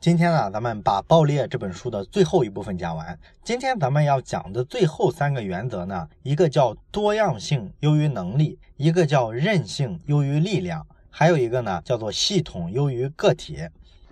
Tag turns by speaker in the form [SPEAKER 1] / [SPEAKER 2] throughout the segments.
[SPEAKER 1] 今天呢，咱们把《爆裂》这本书的最后一部分讲完。今天咱们要讲的最后三个原则呢，一个叫多样性优于能力，一个叫韧性优于力量，还有一个呢叫做系统优于个体。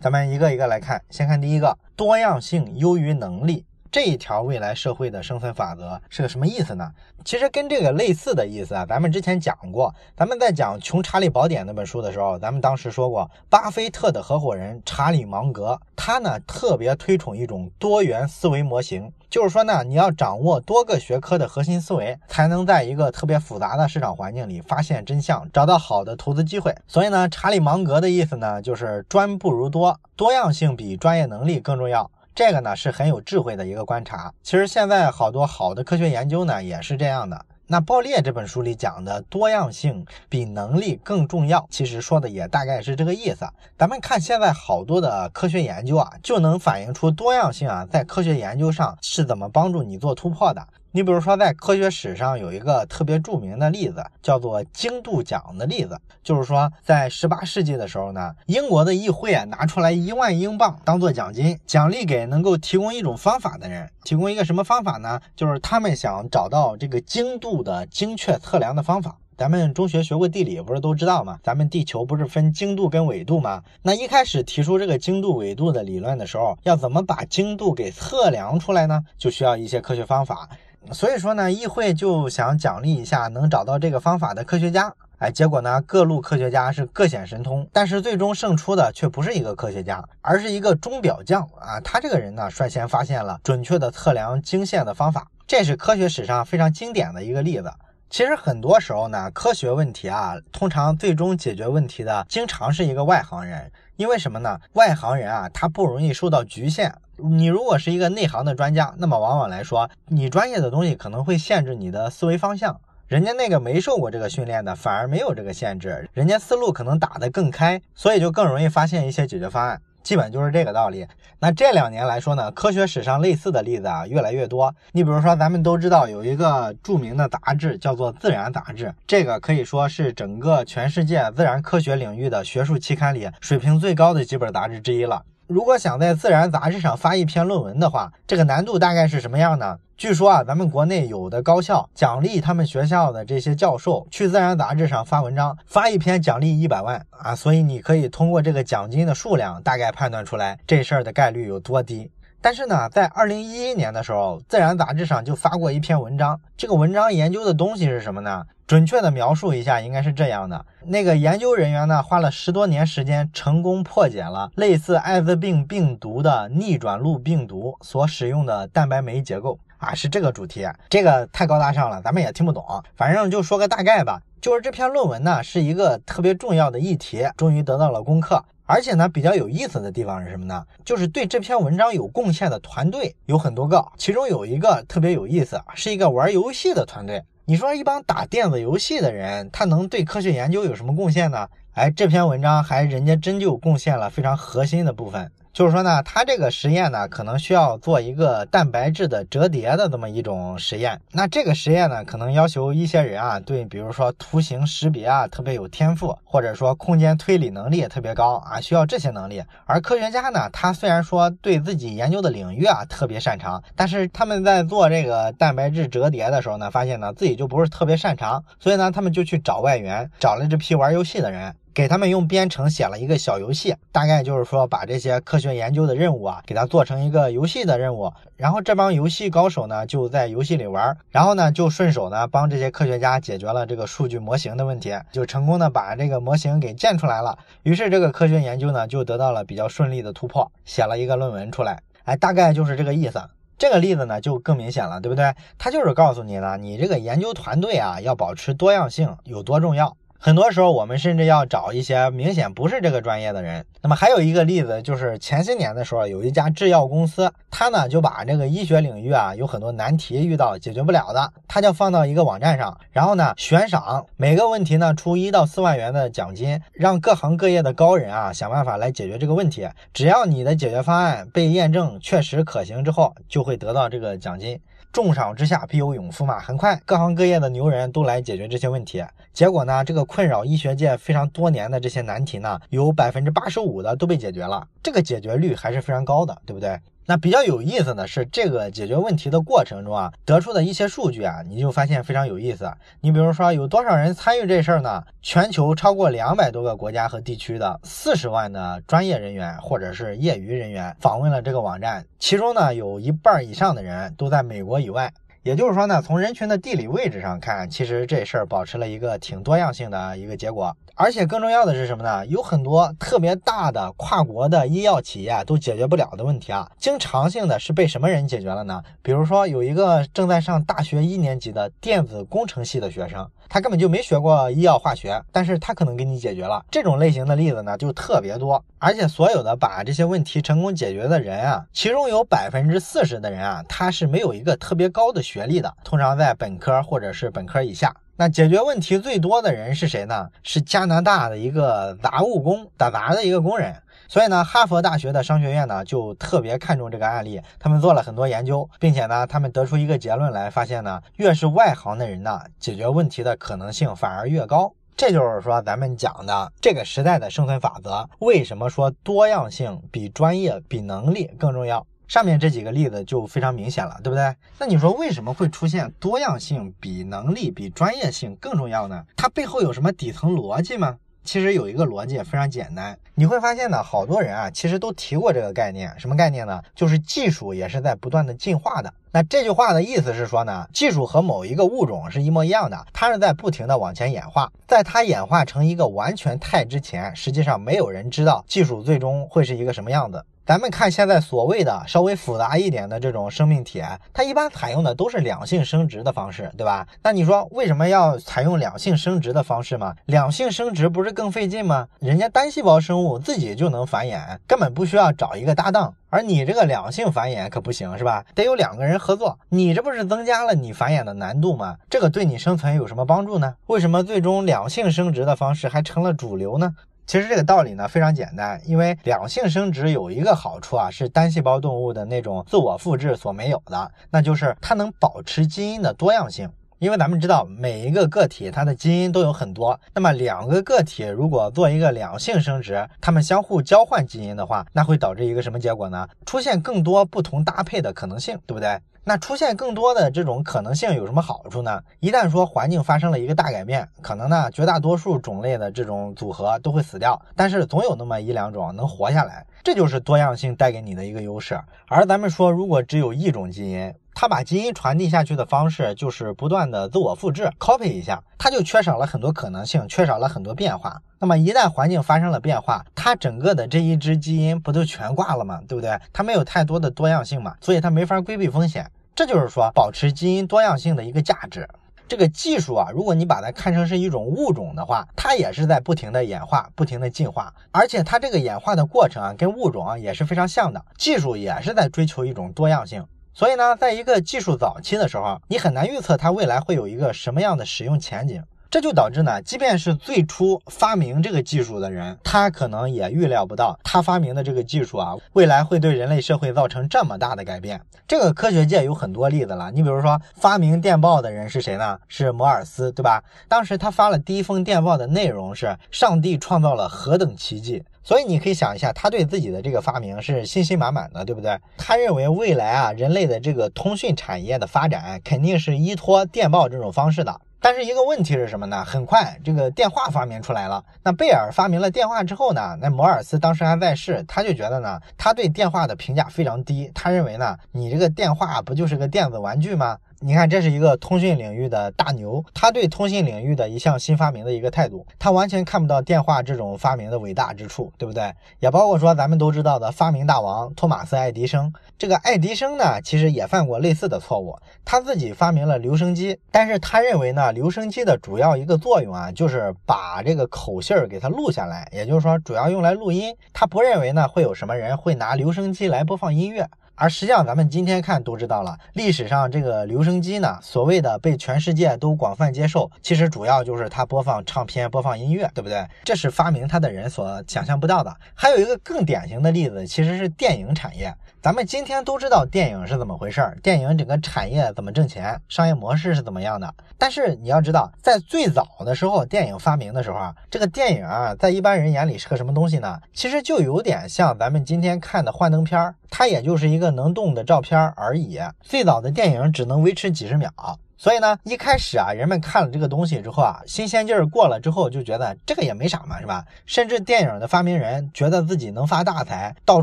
[SPEAKER 1] 咱们一个一个来看，先看第一个，多样性优于能力。这一条未来社会的生存法则是个什么意思呢？其实跟这个类似的意思啊，咱们之前讲过。咱们在讲《穷查理宝典》那本书的时候，咱们当时说过，巴菲特的合伙人查理芒格，他呢特别推崇一种多元思维模型，就是说呢，你要掌握多个学科的核心思维，才能在一个特别复杂的市场环境里发现真相，找到好的投资机会。所以呢，查理芒格的意思呢，就是专不如多，多样性比专业能力更重要。这个呢是很有智慧的一个观察。其实现在好多好的科学研究呢也是这样的。那《爆裂》这本书里讲的多样性比能力更重要，其实说的也大概是这个意思。咱们看现在好多的科学研究啊，就能反映出多样性啊在科学研究上是怎么帮助你做突破的。你比如说，在科学史上有一个特别著名的例子，叫做精度奖的例子。就是说，在十八世纪的时候呢，英国的议会啊拿出来一万英镑当做奖金，奖励给能够提供一种方法的人。提供一个什么方法呢？就是他们想找到这个精度的精确测量的方法。咱们中学学过地理，不是都知道吗？咱们地球不是分经度跟纬度吗？那一开始提出这个经度纬度的理论的时候，要怎么把经度给测量出来呢？就需要一些科学方法。所以说呢，议会就想奖励一下能找到这个方法的科学家。哎，结果呢，各路科学家是各显神通，但是最终胜出的却不是一个科学家，而是一个钟表匠啊。他这个人呢，率先发现了准确的测量经线的方法，这是科学史上非常经典的一个例子。其实很多时候呢，科学问题啊，通常最终解决问题的经常是一个外行人，因为什么呢？外行人啊，他不容易受到局限。你如果是一个内行的专家，那么往往来说，你专业的东西可能会限制你的思维方向。人家那个没受过这个训练的，反而没有这个限制，人家思路可能打得更开，所以就更容易发现一些解决方案。基本就是这个道理。那这两年来说呢，科学史上类似的例子啊越来越多。你比如说，咱们都知道有一个著名的杂志叫做《自然》杂志，这个可以说是整个全世界自然科学领域的学术期刊里水平最高的几本杂志之一了。如果想在《自然》杂志上发一篇论文的话，这个难度大概是什么样呢？据说啊，咱们国内有的高校奖励他们学校的这些教授去《自然》杂志上发文章，发一篇奖励一百万啊！所以你可以通过这个奖金的数量，大概判断出来这事儿的概率有多低。但是呢，在二零一一年的时候，《自然》杂志上就发过一篇文章，这个文章研究的东西是什么呢？准确的描述一下，应该是这样的：那个研究人员呢，花了十多年时间，成功破解了类似艾滋病病毒的逆转录病毒所使用的蛋白酶结构啊，是这个主题。这个太高大上了，咱们也听不懂。反正就说个大概吧，就是这篇论文呢，是一个特别重要的议题，终于得到了攻克。而且呢，比较有意思的地方是什么呢？就是对这篇文章有贡献的团队有很多个，其中有一个特别有意思，是一个玩游戏的团队。你说一帮打电子游戏的人，他能对科学研究有什么贡献呢？哎，这篇文章还人家真就贡献了非常核心的部分。就是说呢，他这个实验呢，可能需要做一个蛋白质的折叠的这么一种实验。那这个实验呢，可能要求一些人啊，对，比如说图形识别啊特别有天赋，或者说空间推理能力也特别高啊，需要这些能力。而科学家呢，他虽然说对自己研究的领域啊特别擅长，但是他们在做这个蛋白质折叠的时候呢，发现呢自己就不是特别擅长，所以呢，他们就去找外援，找了这批玩游戏的人。给他们用编程写了一个小游戏，大概就是说把这些科学研究的任务啊，给它做成一个游戏的任务。然后这帮游戏高手呢，就在游戏里玩，然后呢，就顺手呢帮这些科学家解决了这个数据模型的问题，就成功的把这个模型给建出来了。于是这个科学研究呢，就得到了比较顺利的突破，写了一个论文出来。哎，大概就是这个意思。这个例子呢，就更明显了，对不对？他就是告诉你呢，你这个研究团队啊，要保持多样性有多重要。很多时候，我们甚至要找一些明显不是这个专业的人。那么还有一个例子，就是前些年的时候，有一家制药公司，他呢就把这个医学领域啊有很多难题遇到解决不了的，他就放到一个网站上，然后呢悬赏每个问题呢出一到四万元的奖金，让各行各业的高人啊想办法来解决这个问题。只要你的解决方案被验证确实可行之后，就会得到这个奖金。重赏之下必有勇夫嘛，很快各行各业的牛人都来解决这些问题。结果呢，这个困扰医学界非常多年的这些难题呢，有百分之八十五的都被解决了，这个解决率还是非常高的，对不对？那比较有意思的是，这个解决问题的过程中啊，得出的一些数据啊，你就发现非常有意思。你比如说，有多少人参与这事儿呢？全球超过两百多个国家和地区的四十万的专业人员或者是业余人员访问了这个网站，其中呢，有一半以上的人都在美国以外。也就是说呢，从人群的地理位置上看，其实这事儿保持了一个挺多样性的一个结果。而且更重要的是什么呢？有很多特别大的跨国的医药企业都解决不了的问题啊，经常性的是被什么人解决了呢？比如说有一个正在上大学一年级的电子工程系的学生。他根本就没学过医药化学，但是他可能给你解决了这种类型的例子呢，就特别多。而且所有的把这些问题成功解决的人啊，其中有百分之四十的人啊，他是没有一个特别高的学历的，通常在本科或者是本科以下。那解决问题最多的人是谁呢？是加拿大的一个杂务工，打杂的一个工人。所以呢，哈佛大学的商学院呢就特别看重这个案例，他们做了很多研究，并且呢，他们得出一个结论来，发现呢，越是外行的人呢，解决问题的可能性反而越高。这就是说，咱们讲的这个时代的生存法则。为什么说多样性比专业、比能力更重要？上面这几个例子就非常明显了，对不对？那你说为什么会出现多样性比能力、比专业性更重要呢？它背后有什么底层逻辑吗？其实有一个逻辑非常简单，你会发现呢，好多人啊，其实都提过这个概念，什么概念呢？就是技术也是在不断的进化的。那这句话的意思是说呢，技术和某一个物种是一模一样的，它是在不停的往前演化，在它演化成一个完全态之前，实际上没有人知道技术最终会是一个什么样子。咱们看现在所谓的稍微复杂一点的这种生命体，它一般采用的都是两性生殖的方式，对吧？那你说为什么要采用两性生殖的方式吗？两性生殖不是更费劲吗？人家单细胞生物自己就能繁衍，根本不需要找一个搭档，而你这个两性繁衍可不行，是吧？得有两个人合作，你这不是增加了你繁衍的难度吗？这个对你生存有什么帮助呢？为什么最终两性生殖的方式还成了主流呢？其实这个道理呢非常简单，因为两性生殖有一个好处啊，是单细胞动物的那种自我复制所没有的，那就是它能保持基因的多样性。因为咱们知道每一个个体它的基因都有很多，那么两个个体如果做一个两性生殖，它们相互交换基因的话，那会导致一个什么结果呢？出现更多不同搭配的可能性，对不对？那出现更多的这种可能性有什么好处呢？一旦说环境发生了一个大改变，可能呢绝大多数种类的这种组合都会死掉，但是总有那么一两种能活下来，这就是多样性带给你的一个优势。而咱们说，如果只有一种基因，它把基因传递下去的方式就是不断的自我复制，copy 一下，它就缺少了很多可能性，缺少了很多变化。那么一旦环境发生了变化，它整个的这一支基因不就全挂了吗？对不对？它没有太多的多样性嘛，所以它没法规避风险。这就是说，保持基因多样性的一个价值。这个技术啊，如果你把它看成是一种物种的话，它也是在不停的演化、不停的进化，而且它这个演化的过程啊，跟物种啊也是非常像的。技术也是在追求一种多样性。所以呢，在一个技术早期的时候，你很难预测它未来会有一个什么样的使用前景。这就导致呢，即便是最初发明这个技术的人，他可能也预料不到，他发明的这个技术啊，未来会对人类社会造成这么大的改变。这个科学界有很多例子了，你比如说发明电报的人是谁呢？是摩尔斯，对吧？当时他发了第一封电报的内容是“上帝创造了何等奇迹”，所以你可以想一下，他对自己的这个发明是信心满满的，对不对？他认为未来啊，人类的这个通讯产业的发展肯定是依托电报这种方式的。但是一个问题是什么呢？很快这个电话发明出来了。那贝尔发明了电话之后呢？那摩尔斯当时还在世，他就觉得呢，他对电话的评价非常低。他认为呢，你这个电话不就是个电子玩具吗？你看，这是一个通讯领域的大牛，他对通信领域的一项新发明的一个态度，他完全看不到电话这种发明的伟大之处，对不对？也包括说咱们都知道的发明大王托马斯·爱迪生，这个爱迪生呢，其实也犯过类似的错误，他自己发明了留声机，但是他认为呢，留声机的主要一个作用啊，就是把这个口信儿给它录下来，也就是说主要用来录音，他不认为呢会有什么人会拿留声机来播放音乐。而实际上，咱们今天看都知道了，历史上这个留声机呢，所谓的被全世界都广泛接受，其实主要就是它播放唱片、播放音乐，对不对？这是发明它的人所想象不到的。还有一个更典型的例子，其实是电影产业。咱们今天都知道电影是怎么回事儿，电影整个产业怎么挣钱，商业模式是怎么样的。但是你要知道，在最早的时候，电影发明的时候啊，这个电影啊，在一般人眼里是个什么东西呢？其实就有点像咱们今天看的幻灯片儿，它也就是一个能动的照片而已。最早的电影只能维持几十秒。所以呢，一开始啊，人们看了这个东西之后啊，新鲜劲儿过了之后，就觉得这个也没啥嘛，是吧？甚至电影的发明人觉得自己能发大财，到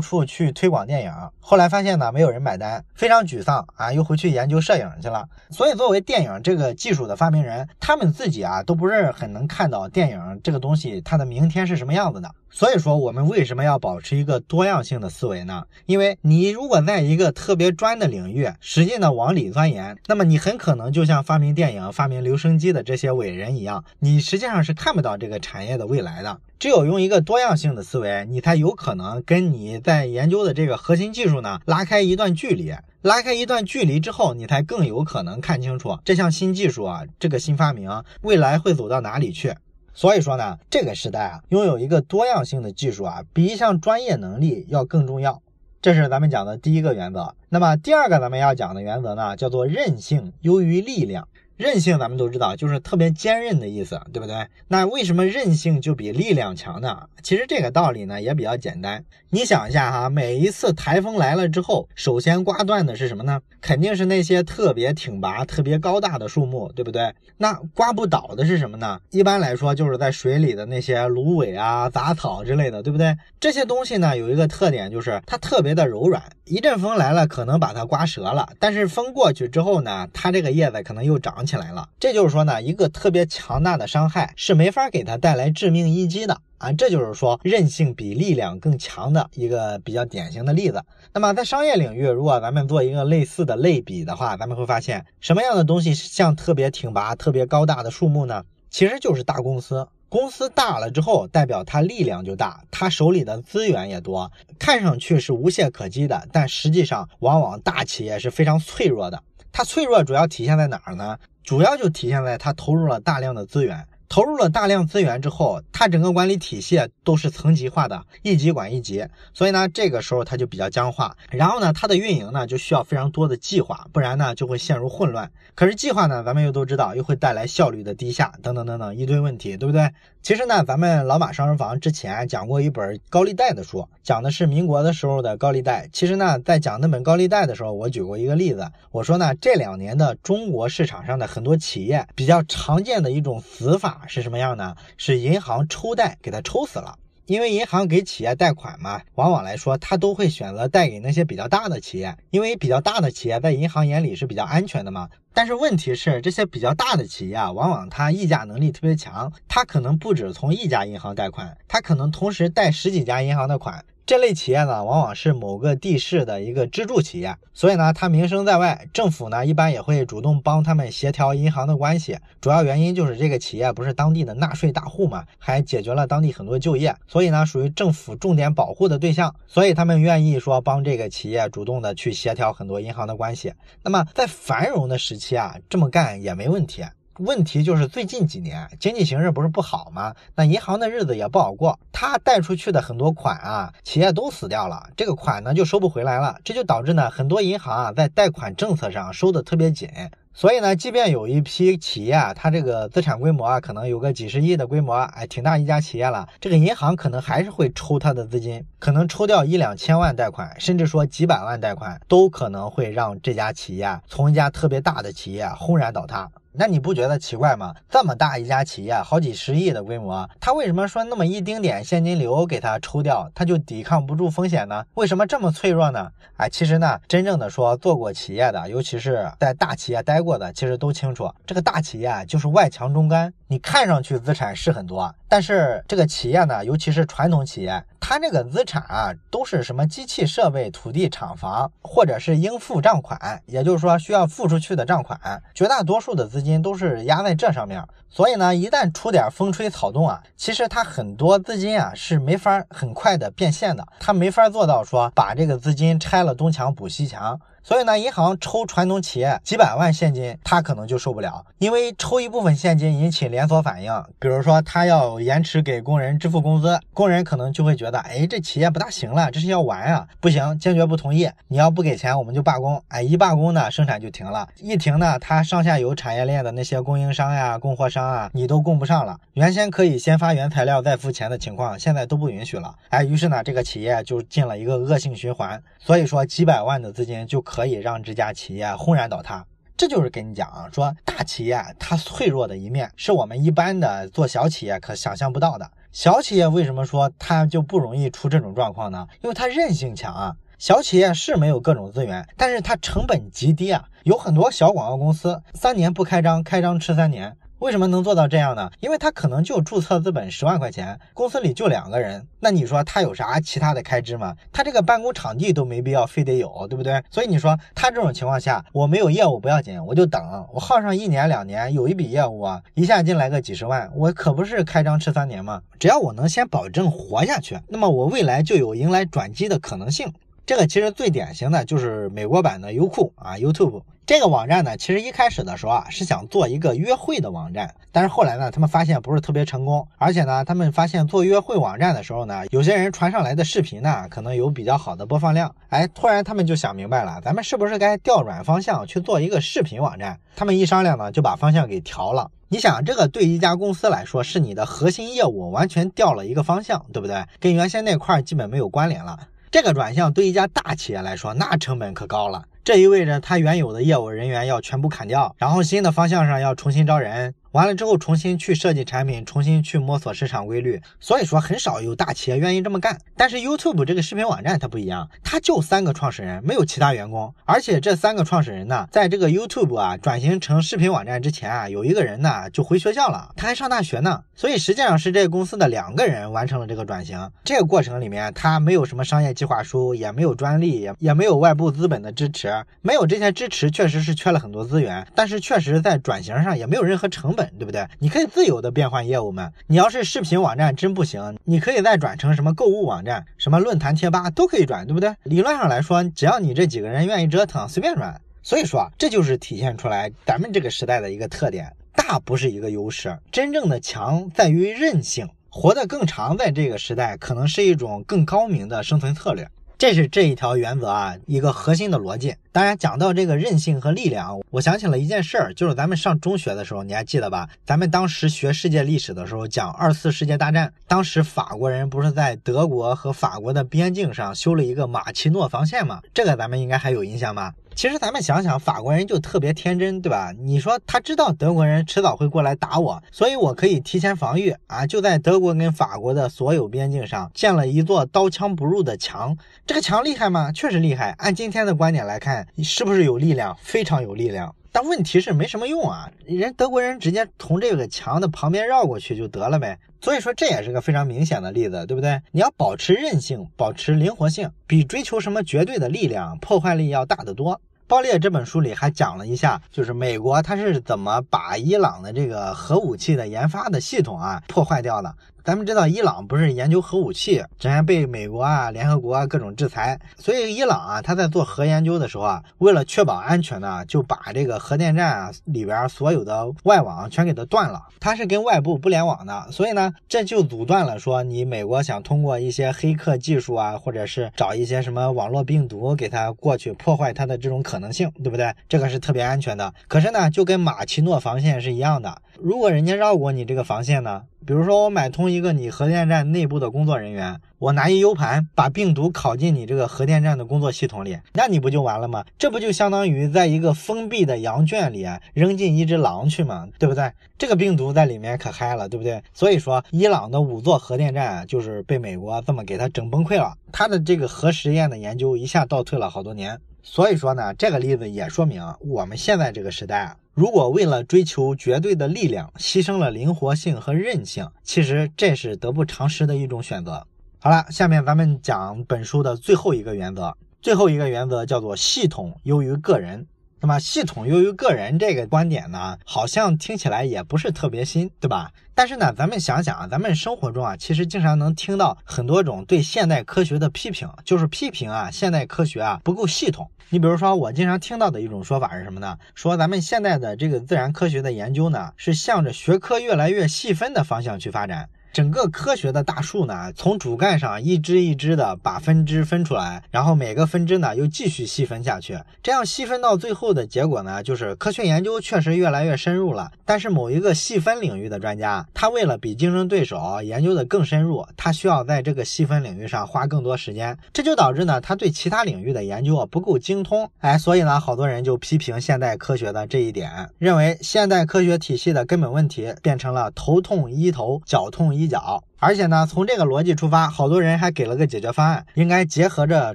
[SPEAKER 1] 处去推广电影。后来发现呢，没有人买单，非常沮丧啊，又回去研究摄影去了。所以，作为电影这个技术的发明人，他们自己啊，都不是很能看到电影这个东西它的明天是什么样子的。所以说，我们为什么要保持一个多样性的思维呢？因为你如果在一个特别专的领域，使劲的往里钻研，那么你很可能就就像发明电影、发明留声机的这些伟人一样，你实际上是看不到这个产业的未来的。只有用一个多样性的思维，你才有可能跟你在研究的这个核心技术呢拉开一段距离。拉开一段距离之后，你才更有可能看清楚这项新技术啊，这个新发明未来会走到哪里去。所以说呢，这个时代啊，拥有一个多样性的技术啊，比一项专业能力要更重要。这是咱们讲的第一个原则。那么第二个咱们要讲的原则呢，叫做韧性优于力量。韧性咱们都知道，就是特别坚韧的意思，对不对？那为什么韧性就比力量强呢？其实这个道理呢也比较简单。你想一下哈，每一次台风来了之后，首先刮断的是什么呢？肯定是那些特别挺拔、特别高大的树木，对不对？那刮不倒的是什么呢？一般来说就是在水里的那些芦苇啊、杂草之类的，对不对？这些东西呢有一个特点，就是它特别的柔软，一阵风来了可能把它刮折了，但是风过去之后呢，它这个叶子可能又长。起来了，这就是说呢，一个特别强大的伤害是没法给它带来致命一击的啊，这就是说韧性比力量更强的一个比较典型的例子。那么在商业领域，如果咱们做一个类似的类比的话，咱们会发现什么样的东西像特别挺拔、特别高大的树木呢？其实就是大公司。公司大了之后，代表它力量就大，它手里的资源也多，看上去是无懈可击的，但实际上往往大企业是非常脆弱的。它脆弱主要体现在哪儿呢？主要就体现在他投入了大量的资源，投入了大量资源之后，它整个管理体系都是层级化的，一级管一级，所以呢，这个时候它就比较僵化。然后呢，它的运营呢就需要非常多的计划，不然呢就会陷入混乱。可是计划呢，咱们又都知道，又会带来效率的低下，等等等等一堆问题，对不对？其实呢，咱们老马商人房之前讲过一本高利贷的书，讲的是民国的时候的高利贷。其实呢，在讲那本高利贷的时候，我举过一个例子，我说呢，这两年的中国市场上的很多企业比较常见的一种死法是什么样呢？是银行抽贷给他抽死了。因为银行给企业贷款嘛，往往来说，他都会选择贷给那些比较大的企业，因为比较大的企业在银行眼里是比较安全的嘛。但是问题是，这些比较大的企业啊，往往它议价能力特别强，它可能不止从一家银行贷款，它可能同时贷十几家银行的款。这类企业呢，往往是某个地市的一个支柱企业，所以呢，它名声在外，政府呢一般也会主动帮他们协调银行的关系。主要原因就是这个企业不是当地的纳税大户嘛，还解决了当地很多就业，所以呢，属于政府重点保护的对象，所以他们愿意说帮这个企业主动的去协调很多银行的关系。那么在繁荣的时期啊，这么干也没问题。问题就是最近几年经济形势不是不好吗？那银行的日子也不好过，他贷出去的很多款啊，企业都死掉了，这个款呢就收不回来了，这就导致呢很多银行啊在贷款政策上收的特别紧，所以呢，即便有一批企业啊，它这个资产规模啊可能有个几十亿的规模，哎，挺大一家企业了，这个银行可能还是会抽它的资金，可能抽掉一两千万贷款，甚至说几百万贷款，都可能会让这家企业从一家特别大的企业轰然倒塌。那你不觉得奇怪吗？这么大一家企业，好几十亿的规模，他为什么说那么一丁点现金流给他抽掉，他就抵抗不住风险呢？为什么这么脆弱呢？哎，其实呢，真正的说做过企业的，尤其是在大企业待过的，其实都清楚，这个大企业就是外强中干。你看上去资产是很多，但是这个企业呢，尤其是传统企业，它这个资产啊，都是什么机器设备、土地、厂房，或者是应付账款，也就是说需要付出去的账款，绝大多数的资金都是压在这上面。所以呢，一旦出点风吹草动啊，其实它很多资金啊是没法很快的变现的，它没法做到说把这个资金拆了东墙补西墙。所以呢，银行抽传统企业几百万现金，他可能就受不了，因为抽一部分现金引起连锁反应。比如说，他要延迟给工人支付工资，工人可能就会觉得，哎，这企业不大行了，这是要完啊，不行，坚决不同意。你要不给钱，我们就罢工。哎，一罢工呢，生产就停了，一停呢，他上下游产业链的那些供应商呀、供货商啊，你都供不上了。原先可以先发原材料再付钱的情况，现在都不允许了。哎，于是呢，这个企业就进了一个恶性循环。所以说，几百万的资金就可。可以让这家企业轰然倒塌，这就是跟你讲啊，说大企业它脆弱的一面是我们一般的做小企业可想象不到的。小企业为什么说它就不容易出这种状况呢？因为它韧性强啊。小企业是没有各种资源，但是它成本极低啊。有很多小广告公司三年不开张，开张吃三年。为什么能做到这样呢？因为他可能就注册资本十万块钱，公司里就两个人，那你说他有啥其他的开支吗？他这个办公场地都没必要非得有，对不对？所以你说他这种情况下，我没有业务不要紧，我就等，我耗上一年两年，有一笔业务啊，一下进来个几十万，我可不是开张吃三年吗？只要我能先保证活下去，那么我未来就有迎来转机的可能性。这个其实最典型的就是美国版的优酷啊，YouTube。这个网站呢，其实一开始的时候啊，是想做一个约会的网站，但是后来呢，他们发现不是特别成功，而且呢，他们发现做约会网站的时候呢，有些人传上来的视频呢，可能有比较好的播放量，哎，突然他们就想明白了，咱们是不是该调转方向去做一个视频网站？他们一商量呢，就把方向给调了。你想，这个对一家公司来说，是你的核心业务完全调了一个方向，对不对？跟原先那块基本没有关联了。这个转向对一家大企业来说，那成本可高了。这意味着他原有的业务人员要全部砍掉，然后新的方向上要重新招人。完了之后，重新去设计产品，重新去摸索市场规律。所以说，很少有大企业愿意这么干。但是 YouTube 这个视频网站它不一样，它就三个创始人，没有其他员工。而且这三个创始人呢，在这个 YouTube 啊转型成视频网站之前啊，有一个人呢就回学校了，他还上大学呢。所以实际上是这个公司的两个人完成了这个转型。这个过程里面，他没有什么商业计划书，也没有专利，也也没有外部资本的支持，没有这些支持，确实是缺了很多资源。但是确实在转型上也没有任何成本。对不对？你可以自由的变换业务嘛。你要是视频网站真不行，你可以再转成什么购物网站、什么论坛贴吧都可以转，对不对？理论上来说，只要你这几个人愿意折腾，随便转。所以说啊，这就是体现出来咱们这个时代的一个特点：大不是一个优势，真正的强在于韧性，活得更长，在这个时代可能是一种更高明的生存策略。这是这一条原则啊，一个核心的逻辑。当然，讲到这个韧性和力量，我想起了一件事儿，就是咱们上中学的时候，你还记得吧？咱们当时学世界历史的时候，讲二次世界大战，当时法国人不是在德国和法国的边境上修了一个马奇诺防线吗？这个咱们应该还有印象吧？其实咱们想想，法国人就特别天真，对吧？你说他知道德国人迟早会过来打我，所以我可以提前防御啊！就在德国跟法国的所有边境上建了一座刀枪不入的墙。这个墙厉害吗？确实厉害。按今天的观点来看，是不是有力量？非常有力量。但问题是没什么用啊！人德国人直接从这个墙的旁边绕过去就得了呗。所以说这也是个非常明显的例子，对不对？你要保持韧性，保持灵活性，比追求什么绝对的力量、破坏力要大得多。爆裂这本书里还讲了一下，就是美国它是怎么把伊朗的这个核武器的研发的系统啊破坏掉的。咱们知道伊朗不是研究核武器，之前被美国啊、联合国啊各种制裁，所以伊朗啊他在做核研究的时候啊，为了确保安全呢，就把这个核电站啊里边所有的外网全给它断了，它是跟外部不联网的，所以呢这就阻断了说你美国想通过一些黑客技术啊，或者是找一些什么网络病毒给它过去破坏它的这种可能性，对不对？这个是特别安全的。可是呢，就跟马奇诺防线是一样的，如果人家绕过你这个防线呢？比如说，我买通一个你核电站内部的工作人员，我拿一 U 盘把病毒拷进你这个核电站的工作系统里，那你不就完了吗？这不就相当于在一个封闭的羊圈里扔进一只狼去吗？对不对？这个病毒在里面可嗨了，对不对？所以说，伊朗的五座核电站就是被美国这么给它整崩溃了，它的这个核实验的研究一下倒退了好多年。所以说呢，这个例子也说明我们现在这个时代啊。如果为了追求绝对的力量，牺牲了灵活性和韧性，其实这是得不偿失的一种选择。好了，下面咱们讲本书的最后一个原则，最后一个原则叫做系统优于个人。那么，系统优于个人这个观点呢，好像听起来也不是特别新，对吧？但是呢，咱们想想啊，咱们生活中啊，其实经常能听到很多种对现代科学的批评，就是批评啊，现代科学啊不够系统。你比如说，我经常听到的一种说法是什么呢？说咱们现在的这个自然科学的研究呢，是向着学科越来越细分的方向去发展。整个科学的大树呢，从主干上一支一支的把分支分出来，然后每个分支呢又继续细分下去，这样细分到最后的结果呢，就是科学研究确实越来越深入了。但是某一个细分领域的专家，他为了比竞争对手研究的更深入，他需要在这个细分领域上花更多时间，这就导致呢，他对其他领域的研究啊不够精通。哎，所以呢，好多人就批评现代科学的这一点，认为现代科学体系的根本问题变成了头痛医头，脚痛医。角，而且呢，从这个逻辑出发，好多人还给了个解决方案，应该结合着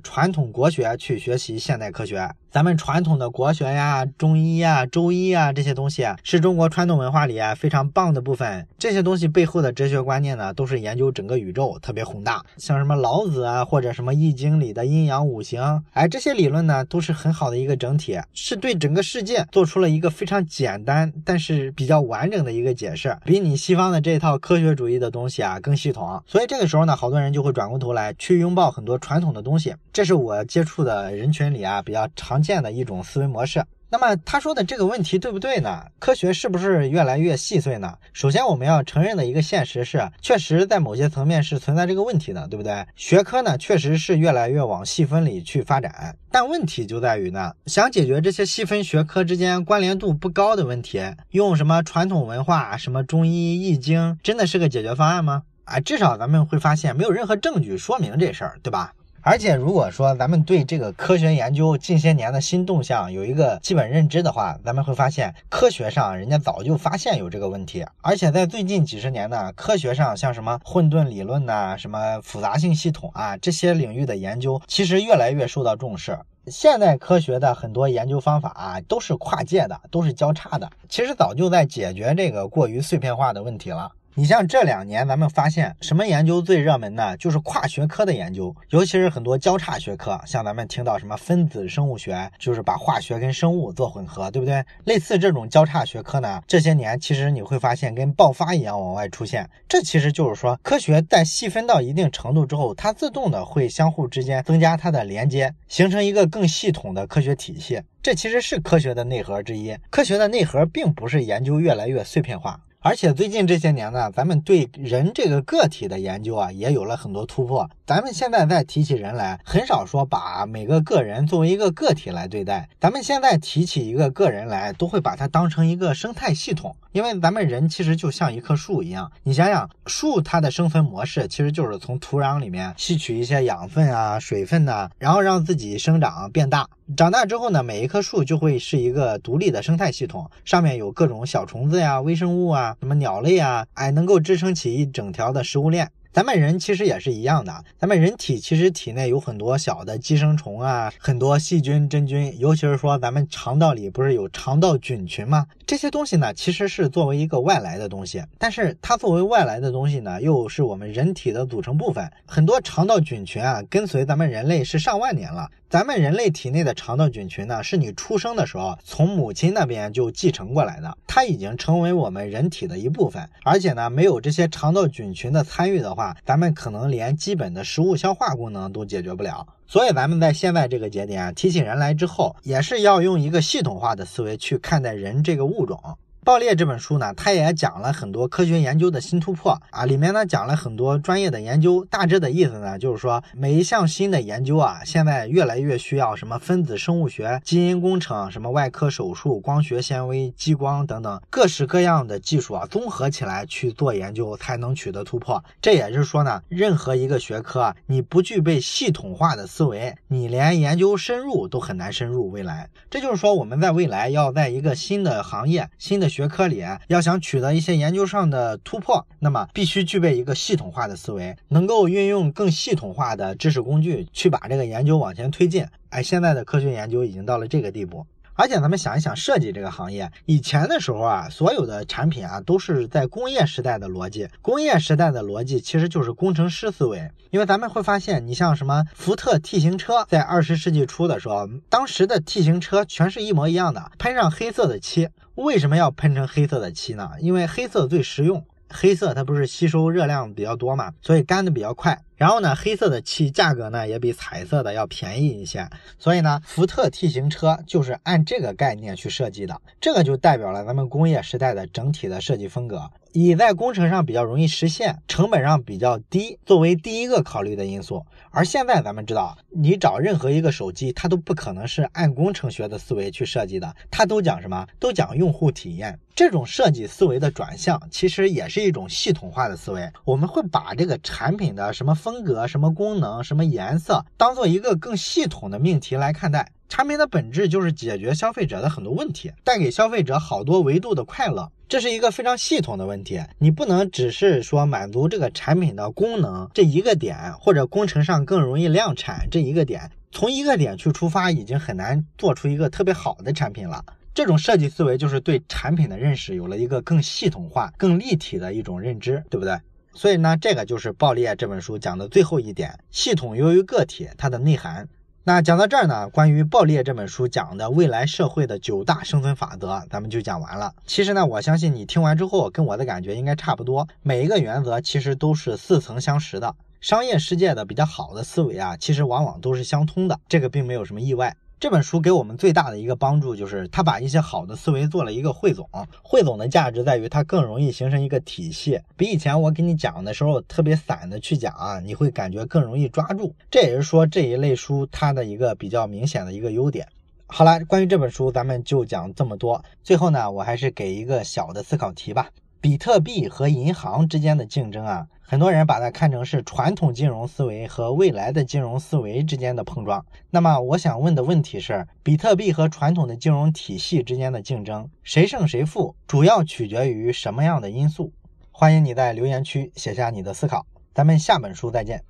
[SPEAKER 1] 传统国学去学习现代科学。咱们传统的国学呀、中医呀、周医啊这些东西，是中国传统文化里啊非常棒的部分。这些东西背后的哲学观念呢，都是研究整个宇宙，特别宏大。像什么老子啊，或者什么易经里的阴阳五行，哎，这些理论呢，都是很好的一个整体，是对整个世界做出了一个非常简单但是比较完整的一个解释，比你西方的这套科学主义的东西啊更系统。所以这个时候呢，好多人就会转过头来去拥抱很多传统的东西。这是我接触的人群里啊比较常。见的一种思维模式。那么他说的这个问题对不对呢？科学是不是越来越细碎呢？首先我们要承认的一个现实是，确实在某些层面是存在这个问题的，对不对？学科呢确实是越来越往细分里去发展，但问题就在于呢，想解决这些细分学科之间关联度不高的问题，用什么传统文化、什么中医、易经，真的是个解决方案吗？啊，至少咱们会发现没有任何证据说明这事儿，对吧？而且，如果说咱们对这个科学研究近些年的新动向有一个基本认知的话，咱们会发现，科学上人家早就发现有这个问题，而且在最近几十年呢，科学上像什么混沌理论呐、什么复杂性系统啊这些领域的研究，其实越来越受到重视。现代科学的很多研究方法啊，都是跨界的，都是交叉的，其实早就在解决这个过于碎片化的问题了。你像这两年，咱们发现什么研究最热门呢？就是跨学科的研究，尤其是很多交叉学科，像咱们听到什么分子生物学，就是把化学跟生物做混合，对不对？类似这种交叉学科呢，这些年其实你会发现跟爆发一样往外出现。这其实就是说，科学在细分到一定程度之后，它自动的会相互之间增加它的连接，形成一个更系统的科学体系。这其实是科学的内核之一。科学的内核并不是研究越来越碎片化。而且最近这些年呢，咱们对人这个个体的研究啊，也有了很多突破。咱们现在再提起人来，很少说把每个个人作为一个个体来对待。咱们现在提起一个个人来，都会把它当成一个生态系统。因为咱们人其实就像一棵树一样，你想想，树它的生存模式其实就是从土壤里面吸取一些养分啊、水分呐，然后让自己生长变大。长大之后呢，每一棵树就会是一个独立的生态系统，上面有各种小虫子呀、微生物啊、什么鸟类啊，哎，能够支撑起一整条的食物链。咱们人其实也是一样的，咱们人体其实体内有很多小的寄生虫啊，很多细菌、真菌，尤其是说咱们肠道里不是有肠道菌群吗？这些东西呢，其实是作为一个外来的东西，但是它作为外来的东西呢，又是我们人体的组成部分。很多肠道菌群啊，跟随咱们人类是上万年了。咱们人类体内的肠道菌群呢，是你出生的时候从母亲那边就继承过来的，它已经成为我们人体的一部分。而且呢，没有这些肠道菌群的参与的话，咱们可能连基本的食物消化功能都解决不了。所以，咱们在现在这个节点提起人来之后，也是要用一个系统化的思维去看待人这个物种。《爆裂》这本书呢，它也讲了很多科学研究的新突破啊，里面呢讲了很多专业的研究。大致的意思呢，就是说每一项新的研究啊，现在越来越需要什么分子生物学、基因工程、什么外科手术、光学纤维、激光等等各式各样的技术啊，综合起来去做研究，才能取得突破。这也就是说呢，任何一个学科，你不具备系统化的思维，你连研究深入都很难深入。未来，这就是说我们在未来要在一个新的行业、新的学。学科里要想取得一些研究上的突破，那么必须具备一个系统化的思维，能够运用更系统化的知识工具去把这个研究往前推进。哎，现在的科学研究已经到了这个地步。而且咱们想一想，设计这个行业，以前的时候啊，所有的产品啊都是在工业时代的逻辑。工业时代的逻辑其实就是工程师思维，因为咱们会发现，你像什么福特 T 型车，在二十世纪初的时候，当时的 T 型车全是一模一样的，喷上黑色的漆。为什么要喷成黑色的漆呢？因为黑色最实用。黑色它不是吸收热量比较多嘛，所以干的比较快。然后呢，黑色的漆价格呢也比彩色的要便宜一些。所以呢，福特 T 型车就是按这个概念去设计的。这个就代表了咱们工业时代的整体的设计风格，以在工程上比较容易实现，成本上比较低作为第一个考虑的因素。而现在咱们知道，你找任何一个手机，它都不可能是按工程学的思维去设计的，它都讲什么？都讲用户体验。这种设计思维的转向，其实也是一种系统化的思维。我们会把这个产品的什么风风格、什么功能、什么颜色，当做一个更系统的命题来看待。产品的本质就是解决消费者的很多问题，带给消费者好多维度的快乐。这是一个非常系统的问题，你不能只是说满足这个产品的功能这一个点，或者工程上更容易量产这一个点，从一个点去出发，已经很难做出一个特别好的产品了。这种设计思维就是对产品的认识有了一个更系统化、更立体的一种认知，对不对？所以呢，这个就是《爆裂》这本书讲的最后一点：系统优于个体，它的内涵。那讲到这儿呢，关于《爆裂》这本书讲的未来社会的九大生存法则，咱们就讲完了。其实呢，我相信你听完之后，跟我的感觉应该差不多。每一个原则其实都是似曾相识的。商业世界的比较好的思维啊，其实往往都是相通的，这个并没有什么意外。这本书给我们最大的一个帮助，就是它把一些好的思维做了一个汇总。汇总的价值在于它更容易形成一个体系，比以前我给你讲的时候特别散的去讲啊，你会感觉更容易抓住。这也是说这一类书它的一个比较明显的一个优点。好了，关于这本书咱们就讲这么多。最后呢，我还是给一个小的思考题吧。比特币和银行之间的竞争啊，很多人把它看成是传统金融思维和未来的金融思维之间的碰撞。那么我想问的问题是，比特币和传统的金融体系之间的竞争，谁胜谁负，主要取决于什么样的因素？欢迎你在留言区写下你的思考。咱们下本书再见。